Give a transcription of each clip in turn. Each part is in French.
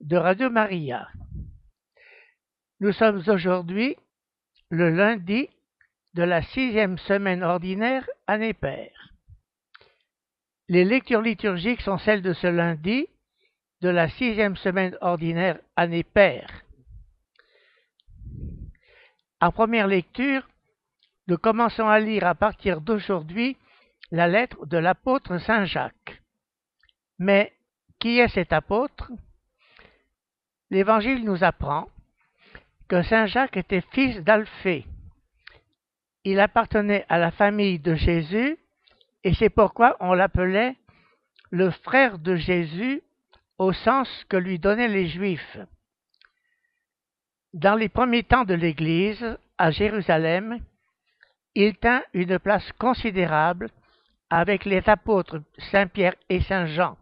de Radio Maria. Nous sommes aujourd'hui le lundi de la sixième semaine ordinaire année paire. Les lectures liturgiques sont celles de ce lundi de la sixième semaine ordinaire année paire. En première lecture, nous commençons à lire à partir d'aujourd'hui la lettre de l'apôtre Saint Jacques. Mais qui est cet apôtre? L'Évangile nous apprend que Saint Jacques était fils d'Alphée. Il appartenait à la famille de Jésus et c'est pourquoi on l'appelait le frère de Jésus au sens que lui donnaient les Juifs. Dans les premiers temps de l'Église, à Jérusalem, il tint une place considérable avec les apôtres Saint Pierre et Saint Jean.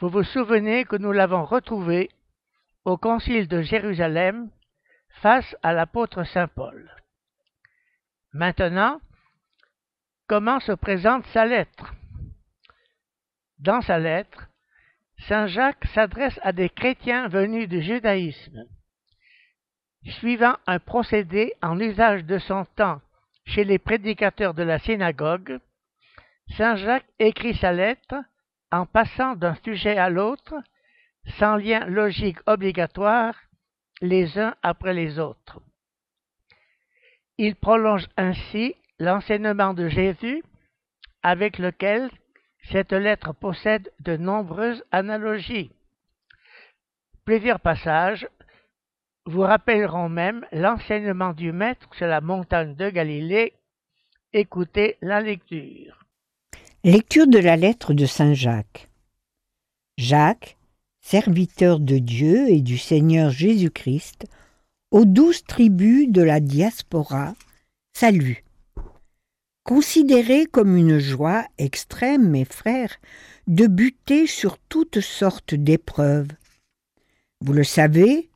Vous vous souvenez que nous l'avons retrouvé au concile de Jérusalem face à l'apôtre Saint Paul. Maintenant, comment se présente sa lettre? Dans sa lettre, Saint Jacques s'adresse à des chrétiens venus du judaïsme. Suivant un procédé en usage de son temps chez les prédicateurs de la synagogue, Saint Jacques écrit sa lettre en passant d'un sujet à l'autre, sans lien logique obligatoire, les uns après les autres. Il prolonge ainsi l'enseignement de Jésus avec lequel cette lettre possède de nombreuses analogies. Plusieurs passages vous rappelleront même l'enseignement du Maître sur la montagne de Galilée. Écoutez la lecture. Lecture de la lettre de Saint Jacques. Jacques, serviteur de Dieu et du Seigneur Jésus-Christ, aux douze tribus de la diaspora, salut. Considérez comme une joie extrême, mes frères, de buter sur toutes sortes d'épreuves. Vous le savez,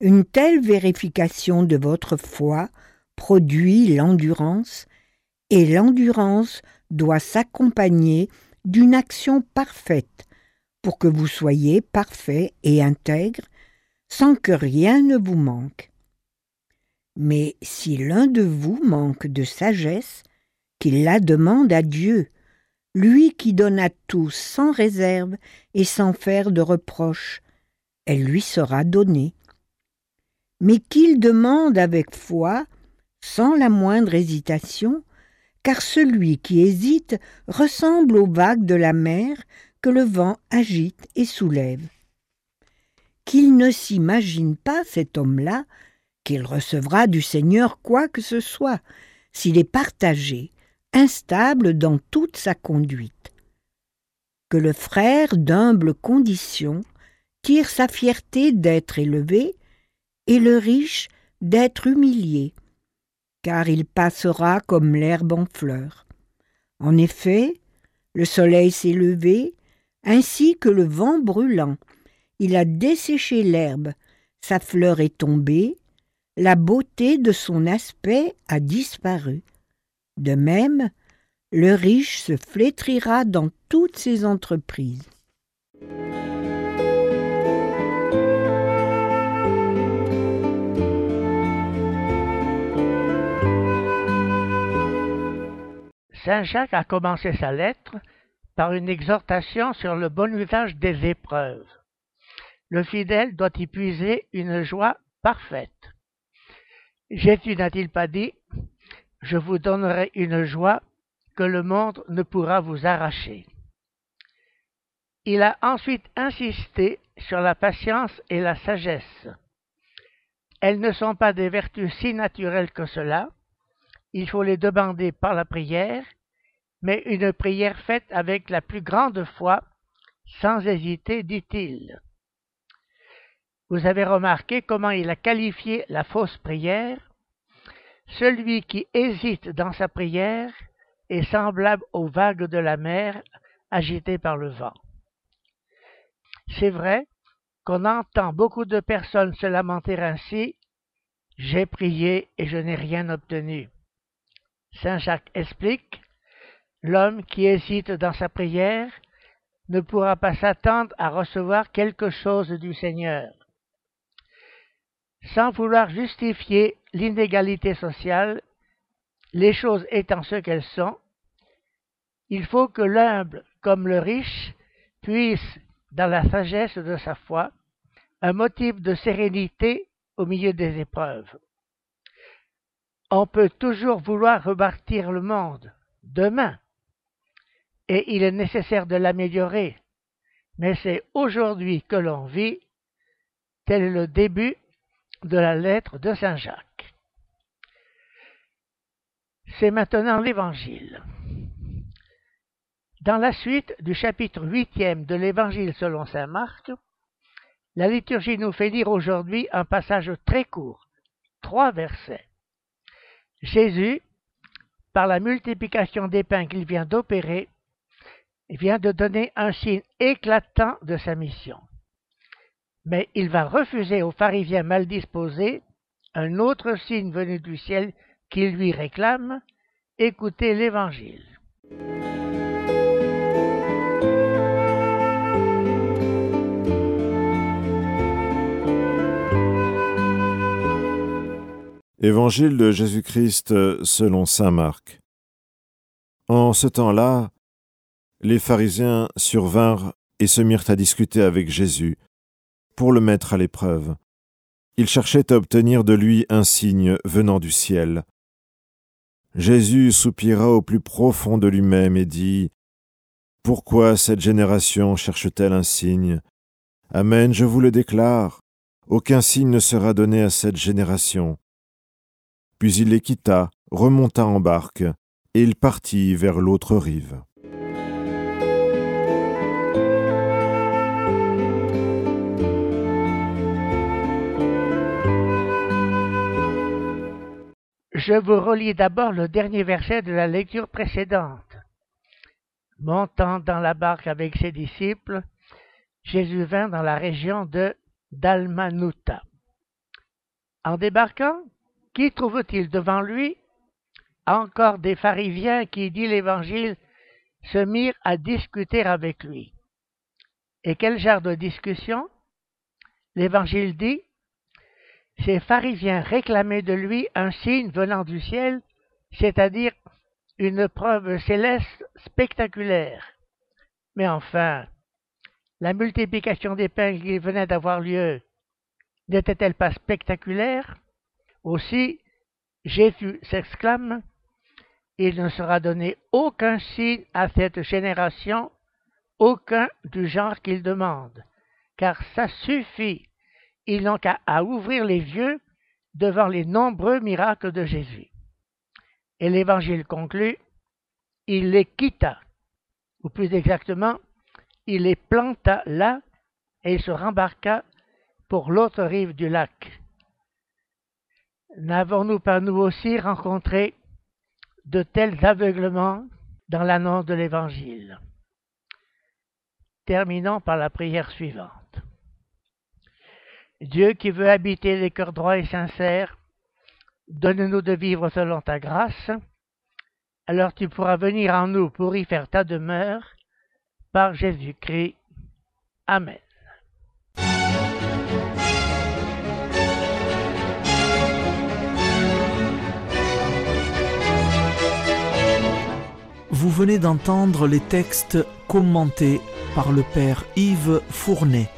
une telle vérification de votre foi produit l'endurance, et l'endurance doit s'accompagner d'une action parfaite pour que vous soyez parfait et intègre sans que rien ne vous manque. Mais si l'un de vous manque de sagesse, qu'il la demande à Dieu, lui qui donne à tous sans réserve et sans faire de reproche, elle lui sera donnée. Mais qu'il demande avec foi, sans la moindre hésitation, car celui qui hésite ressemble aux vagues de la mer que le vent agite et soulève. Qu'il ne s'imagine pas, cet homme-là, qu'il recevra du Seigneur quoi que ce soit, s'il est partagé, instable dans toute sa conduite. Que le frère d'humble condition tire sa fierté d'être élevé, et le riche d'être humilié, car il passera comme l'herbe en fleur. En effet, le soleil s'est levé, ainsi que le vent brûlant. Il a desséché l'herbe, sa fleur est tombée, la beauté de son aspect a disparu. De même, le riche se flétrira dans toutes ses entreprises. Saint Jacques a commencé sa lettre par une exhortation sur le bon usage des épreuves. Le fidèle doit y puiser une joie parfaite. Jésus n'a-t-il pas dit Je vous donnerai une joie que le monde ne pourra vous arracher. Il a ensuite insisté sur la patience et la sagesse. Elles ne sont pas des vertus si naturelles que cela, il faut les demander par la prière, mais une prière faite avec la plus grande foi, sans hésiter, dit-il. Vous avez remarqué comment il a qualifié la fausse prière Celui qui hésite dans sa prière est semblable aux vagues de la mer agitées par le vent. C'est vrai qu'on entend beaucoup de personnes se lamenter ainsi J'ai prié et je n'ai rien obtenu. Saint Jacques explique L'homme qui hésite dans sa prière ne pourra pas s'attendre à recevoir quelque chose du Seigneur. Sans vouloir justifier l'inégalité sociale, les choses étant ce qu'elles sont, il faut que l'humble comme le riche puisse, dans la sagesse de sa foi, un motif de sérénité au milieu des épreuves. On peut toujours vouloir rebâtir le monde demain, et il est nécessaire de l'améliorer, mais c'est aujourd'hui que l'on vit, tel est le début de la lettre de Saint Jacques. C'est maintenant l'Évangile. Dans la suite du chapitre huitième de l'Évangile selon Saint Marc, la liturgie nous fait lire aujourd'hui un passage très court, trois versets. Jésus, par la multiplication des pains qu'il vient d'opérer, vient de donner un signe éclatant de sa mission. Mais il va refuser aux pharisiens mal disposés un autre signe venu du ciel qui lui réclame écoutez l'Évangile. Évangile de Jésus-Christ selon Saint Marc. En ce temps-là, les pharisiens survinrent et se mirent à discuter avec Jésus pour le mettre à l'épreuve. Ils cherchaient à obtenir de lui un signe venant du ciel. Jésus soupira au plus profond de lui-même et dit Pourquoi cette génération cherche-t-elle un signe? Amen, je vous le déclare, aucun signe ne sera donné à cette génération. Puis il les quitta, remonta en barque, et il partit vers l'autre rive. Je vous relis d'abord le dernier verset de la lecture précédente. Montant dans la barque avec ses disciples, Jésus vint dans la région de Dalmanuta. En débarquant, qui trouve-t-il devant lui? Encore des pharisiens qui, dit l'Évangile, se mirent à discuter avec lui. Et quel genre de discussion? L'Évangile dit Ces pharisiens réclamaient de lui un signe venant du ciel, c'est-à-dire une preuve céleste spectaculaire. Mais enfin, la multiplication des pains qui venait d'avoir lieu n'était-elle pas spectaculaire? Aussi, Jésus s'exclame, il ne sera donné aucun signe à cette génération, aucun du genre qu'il demande, car ça suffit. Ils n'ont qu'à ouvrir les yeux devant les nombreux miracles de Jésus. Et l'évangile conclut, il les quitta, ou plus exactement, il les planta là et se rembarqua pour l'autre rive du lac. N'avons-nous pas nous aussi rencontré de tels aveuglements dans l'annonce de l'Évangile? Terminons par la prière suivante. Dieu qui veut habiter les cœurs droits et sincères, donne-nous de vivre selon ta grâce, alors tu pourras venir en nous pour y faire ta demeure, par Jésus-Christ. Amen. Vous venez d'entendre les textes commentés par le Père Yves Fournet.